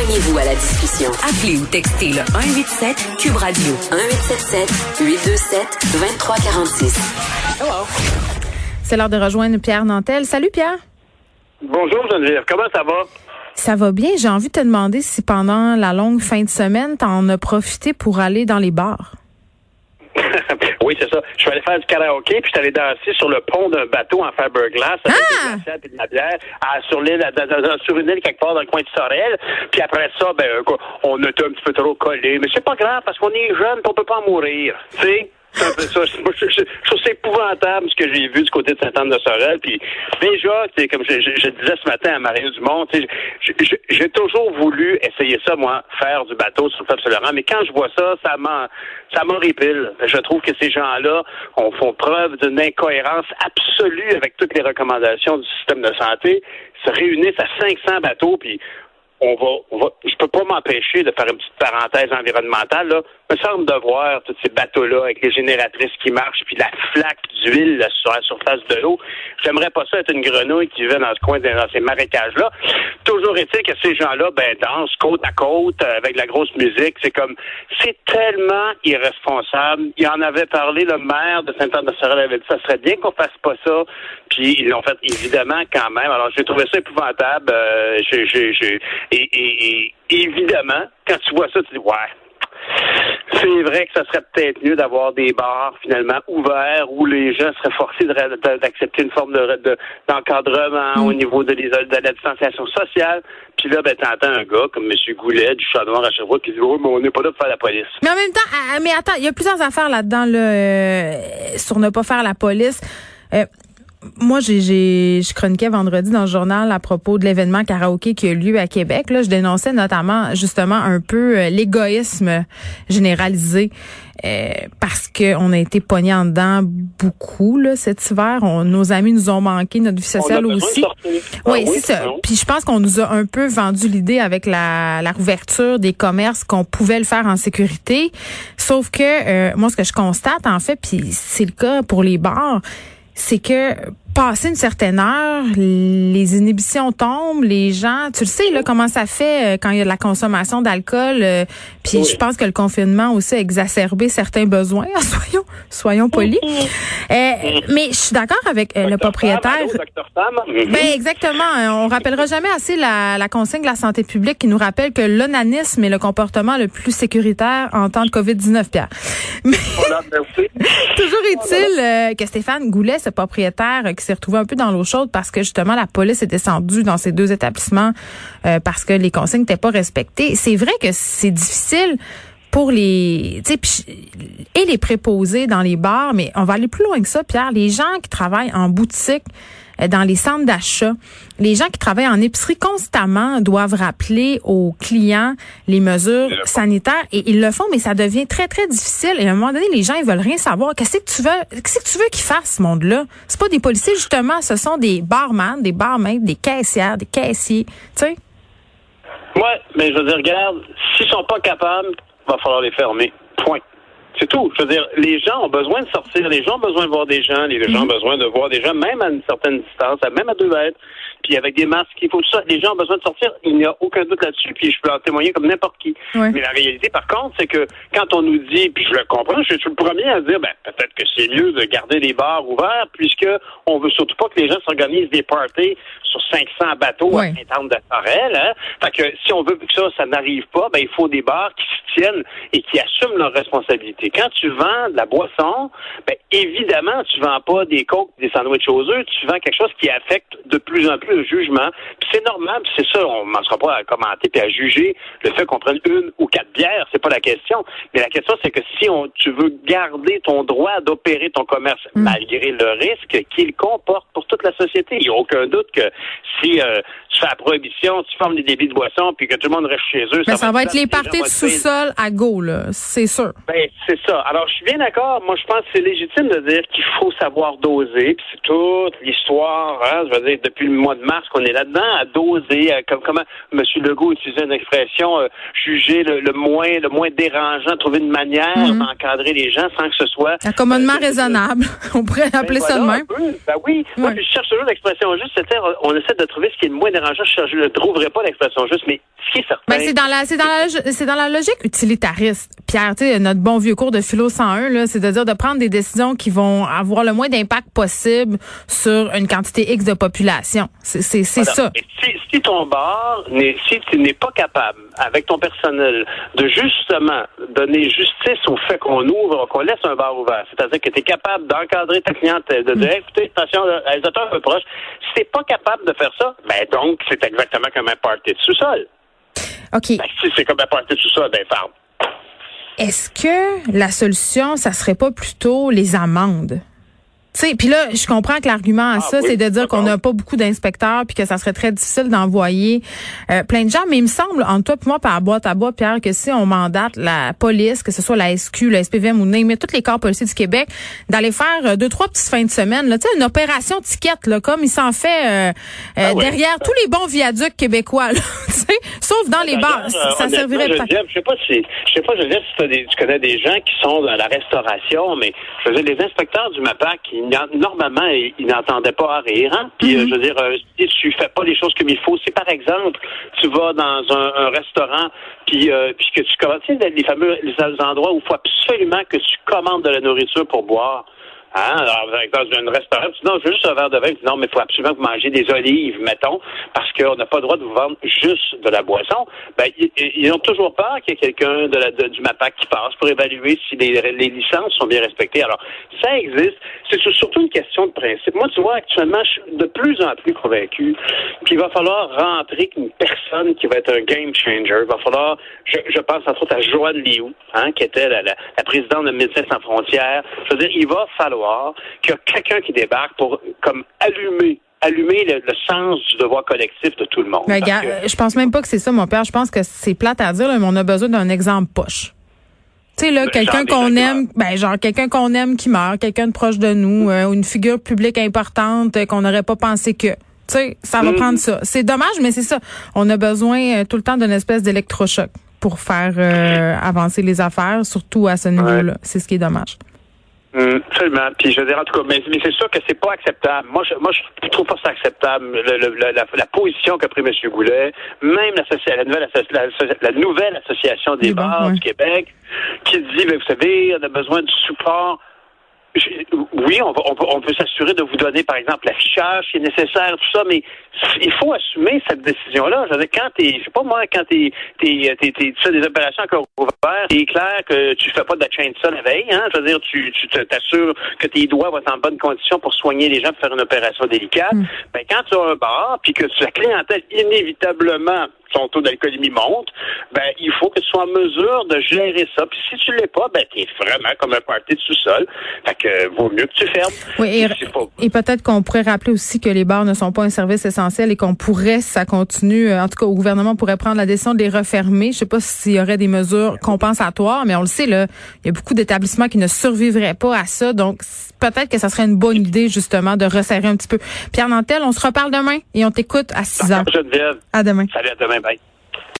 Joignez-vous à la discussion. Appelez ou textez le 187 Cube Radio 1877 827 2346. C'est l'heure de rejoindre Pierre Nantel. Salut Pierre. Bonjour Geneviève, comment ça va? Ça va bien. J'ai envie de te demander si pendant la longue fin de semaine, t'en as profité pour aller dans les bars. oui, c'est ça. Je suis allé faire du karaoké, puis je suis allé danser sur le pont d'un bateau en fiberglass avec Ah! des et de la bière à- sur l'île, à- dans- dans- sur une île quelque part dans le coin de Sorel. Puis après ça, ben, quoi, on était un petit peu trop collés. Mais c'est pas grave parce qu'on est jeune, puis on peut pas en mourir. Tu sais? C'est Je, trouve ça épouvantable ce que j'ai vu du côté de Sainte-Anne-de-Sorel. Puis déjà, comme je, disais ce matin à Mario Dumont, j'ai toujours voulu essayer ça, moi, faire du bateau sur le fleuve Saint-Laurent. Mais quand je vois ça, ça m'horripile. Je trouve que ces gens-là on font preuve d'une incohérence absolue avec toutes les recommandations du système de santé. Ils se réunissent à 500 bateaux, puis on va, on va, je peux pas m'empêcher de faire une petite parenthèse environnementale, là. Me semble de voir tous ces bateaux-là avec les génératrices qui marchent, puis la flaque d'huile sur la surface de l'eau. J'aimerais pas ça être une grenouille qui vivait dans ce coin, dans ces marécages-là. Toujours est-il que ces gens-là, ben, dansent côte à côte, euh, avec la grosse musique. C'est comme, c'est tellement irresponsable. Il en avait parlé, le maire de Saint-Anne-de-Sorel avait dit, ça serait bien qu'on fasse pas ça. Puis ils l'ont fait évidemment quand même. Alors j'ai trouvé ça épouvantable. Euh, j'ai, j'ai, j'ai- et, et- et évidemment, quand tu vois ça, tu dis ouais. C'est vrai que ça serait peut-être mieux d'avoir des bars finalement ouverts où les gens seraient forcés d'accepter une forme de, de- d'encadrement au niveau de, la distanciation sociale. Puis là, ben, t'entends un gars comme M. Goulet du Chat Noir à Sherbrooke qui dit Oh, mais on n'est pas là pour faire la police. Mais en même temps, ah, mais attends, il y a plusieurs affaires là-dedans là, euh, sur ne pas faire la police. Euh, moi, j'ai, j'ai, je chroniquais vendredi dans le journal à propos de l'événement karaoké qui a eu lieu à Québec. Là, je dénonçais notamment justement un peu euh, l'égoïsme généralisé euh, parce que on a été pognés en dedans beaucoup là cet hiver. On- nos amis nous ont manqué, notre vie sociale aussi. sortir. Oui, Ah c'est ça. Puis je pense qu'on nous a un peu vendu l'idée avec la, la rouverture des commerces qu'on pouvait le faire en sécurité. Sauf que euh, moi, ce que je constate, en fait, puis c'est le cas pour les bars, c'est que passé une certaine heure, les inhibitions tombent, les gens, tu le sais là comment ça fait euh, quand il y a de la consommation d'alcool. euh, puis Oui. je pense que le confinement aussi a exacerbé certains besoins. soyons, soyons polis. Euh, mais je suis d'accord avec le propriétaire. Sam, allô. Ben exactement. On rappellera jamais assez la, la consigne de la santé publique qui nous rappelle que l'onanisme est le comportement le plus sécuritaire en temps de COVID-19, Pierre. Mais Voilà, merci. toujours est-il que Stéphane Goulet, ce propriétaire qui s'est retrouvé un peu dans l'eau chaude parce que justement la police est descendue dans ces deux établissements euh, parce que les consignes n'étaient pas respectées. C'est vrai que c'est difficile pour les tu sais puis- et les préposés dans les bars mais on va aller plus loin que ça Pierre les gens qui travaillent en boutique euh, dans les centres d'achat, les gens qui travaillent en épicerie constamment doivent rappeler aux clients les mesures sanitaires et ils le font, mais ça devient très très difficile. Et à un moment donné, les gens ils veulent rien savoir. Qu'est-ce que tu veux Qu'est-ce que tu veux qu'ils fassent, ce monde-là? C'est pas des policiers justement, ce sont des barman, des barmaids, des caissières, des caissiers. Tu sais Ouais, mais je veux dire, regarde, s'ils sont pas capables, va falloir les fermer. Point. C'est tout. Je veux dire, les gens ont besoin de sortir, les gens ont besoin de voir des gens, les gens ont besoin de voir des gens, même à une certaine distance, même à deux mètres, puis avec des masques, il faut tout ça. Les gens ont besoin de sortir, il n'y a aucun doute là-dessus, puis je peux en témoigner comme n'importe qui. Ouais. Mais la réalité, par contre, c'est que quand on nous dit, puis je le comprends, je suis le premier à dire, ben, peut-être que c'est mieux de garder les bars ouverts, puisque on veut surtout pas que les gens s'organisent des parties sur 500 bateaux à Sainte-Anne-de-Sorel, hein. Fait que si on veut que ça, ça n'arrive pas, ben, il faut des bars qui se tiennent et qui assument leurs responsabilités. Quand tu vends de la boisson, ben, évidemment, tu vends pas des coques, des sandwichs aux œufs, tu vends quelque chose qui affecte de plus en plus le jugement. Puis c'est normal, puis c'est ça, on n'en sera pas à commenter puis à juger le fait qu'on prenne une ou quatre bières, c'est pas la question. Mais la question, c'est que si on, tu veux garder ton droit d'opérer ton commerce malgré le risque qu'il comporte pour toute la société, il n'y a aucun doute que si euh, tu fais la prohibition, tu formes des débits de boissons, puis que tout le monde reste chez eux, Ben, ça, va être les gens parties de être sous-sol à go là, c'est sûr. Ben, c'est ça. Alors, je suis bien d'accord. Moi, je pense que c'est légitime de dire qu'il faut savoir doser. Puis c'est toute l'histoire, hein, je veux dire, depuis le mois de mars qu'on est là-dedans, à doser, à- comme comment M. Legault utilisait une expression, euh, juger le, le moins le moins dérangeant, trouver une manière Mhm. d'encadrer les gens sans que ce soit... Accommodement euh, raisonnable. On pourrait ben appeler ça de même. un. Ben oui. Moi, Ouais. puis je cherche toujours l'expression juste, c'est-à-dire, on essaie de trouver ce qui est le moins dérangeant je ne trouverai pas l'expression juste, mais ce qui est certain. Ben, c'est dans la, c'est dans la, c'est dans la logique utilitariste. Pierre, tu sais, notre bon vieux cours de philo 101, là, c'est de prendre des décisions qui vont avoir le moins d'impact possible sur une quantité X de population. C'est, c'est, c'est ça. si, si ton bar, si tu n'es pas capable, avec ton personnel, de justement donner justice au fait qu'on ouvre, qu'on laisse un bar ouvert, c'est-à-dire que tu es capable d'encadrer ta clientèle, de dire, écoutez, attention, les auteurs un peu proches, si t'es pas capable de faire ça, ben donc, c'est exactement comme un party de sous-sol. OK. Ben, si c'est comme un party de sous-sol, ben, parle. Est-ce que la solution, ça serait pas plutôt les amendes? Puis là, je comprends que l'argument à ah ça, c'est de dire qu'on n'a pas beaucoup d'inspecteurs puis que ça serait très difficile d'envoyer euh, plein de gens. Mais il me semble, entre toi et moi, par boîte à bois, Pierre, que si on mandate la police, que ce soit la SQ, le SPVM ou mais tous les corps policiers du Québec, d'aller faire euh, deux, trois petites fins de semaine, là, une opération ticket, là, comme il s'en fait euh, ah derrière tous les bons viaducs québécois, là, sauf dans les bars. Ça servirait pas. Je sais pas si, je sais pas, je veux dire, si tu connais des gens qui sont dans la restauration, mais je veux dire, les inspecteurs du MAPAC, normalement, il n'entendait pas à rire. Hein? Puis, euh, mm-hmm. je veux dire, euh, si tu fais pas les choses comme il faut, si par exemple, tu vas dans un, restaurant, puis, euh, puis que tu commandes, tu sais, les fameux les endroits où il faut absolument que tu commandes de la nourriture pour boire. Hein? Alors, dans un restaurant, tu dis non, je veux juste un verre de vin. Dis non, mais il faut absolument que vous mangez des olives, mettons, parce qu'on n'a pas le droit de vous vendre juste de la boisson. Ben, ils, ont toujours peur qu'il y ait quelqu'un du MAPAC qui passe pour évaluer si les, licences sont bien respectées. Alors, ça existe. C'est surtout une question de principe. Moi, tu vois, actuellement, je suis de plus en plus convaincu qu'il va falloir rentrer une personne qui va être un game changer. Il va falloir, je, pense entre autres à Joanne Liu, hein, qui était la présidente de Médecins sans frontières. Je veux dire, il va falloir qu'il y a quelqu'un qui débarque pour comme allumer allumer le, sens du devoir collectif de tout le monde. Mais gars, je pense même pas que c'est ça, mon père. Je pense que c'est plate à dire, mais on a besoin d'un exemple poche. Tu sais, là, quelqu'un qu'on aime, ben, genre, quelqu'un qu'on aime qui meurt, quelqu'un de proche de nous, euh, ou une figure publique importante euh, qu'on n'aurait pas pensé que. Tu sais, ça va mm. prendre ça. C'est dommage, mais c'est ça. On a besoin euh, tout le temps d'une espèce d'électrochoc pour faire avancer les affaires, surtout à ce niveau-là. C'est ce qui est dommage. Hum, absolument. Puis je veux dire, en tout cas, mais, c'est sûr que c'est pas acceptable. Moi, je, moi, je trouve pas ça acceptable la, position qu'a pris M. Goulet, même la, la, nouvelle, la, nouvelle association des bars du Québec, qui dit, mais vous savez, on a besoin du support oui, on, va, on peut, s'assurer de vous donner, par exemple, l'affichage qui est nécessaire, tout ça, mais il faut assumer cette décision-là. Je veux dire, quand t'es, je sais pas moi, quand t'es, t'es, t'es, tu fais des opérations encore ouvertes, c'est clair que tu fais pas de la chain de ça la veille, hein. Je veux dire, tu, tu t'assures que tes doigts vont être en bonne condition pour soigner les gens, pour faire une opération délicate. Mm. Ben, quand tu as un bar, puis que la clientèle inévitablement son taux d'alcoolémie monte, ben il faut que tu sois en mesure de gérer ça. Puis si tu l'es pas, ben t'es vraiment comme un party de sous-sol. Fait que vaut mieux que tu fermes. Oui, et, peut-être qu'on pourrait rappeler aussi que les bars ne sont pas un service essentiel et qu'on pourrait, si ça continue, euh, en tout cas au gouvernement pourrait prendre la décision de les refermer. Je sais pas s'il y aurait des mesures compensatoires, mais on le sait là, il y a beaucoup d'établissements qui ne survivraient pas à ça. Donc peut-être que ça serait une bonne idée justement de resserrer un petit peu. Pierre Nantel, on se reparle demain et on t'écoute à 6 heures. À demain. Salut à demain. mate.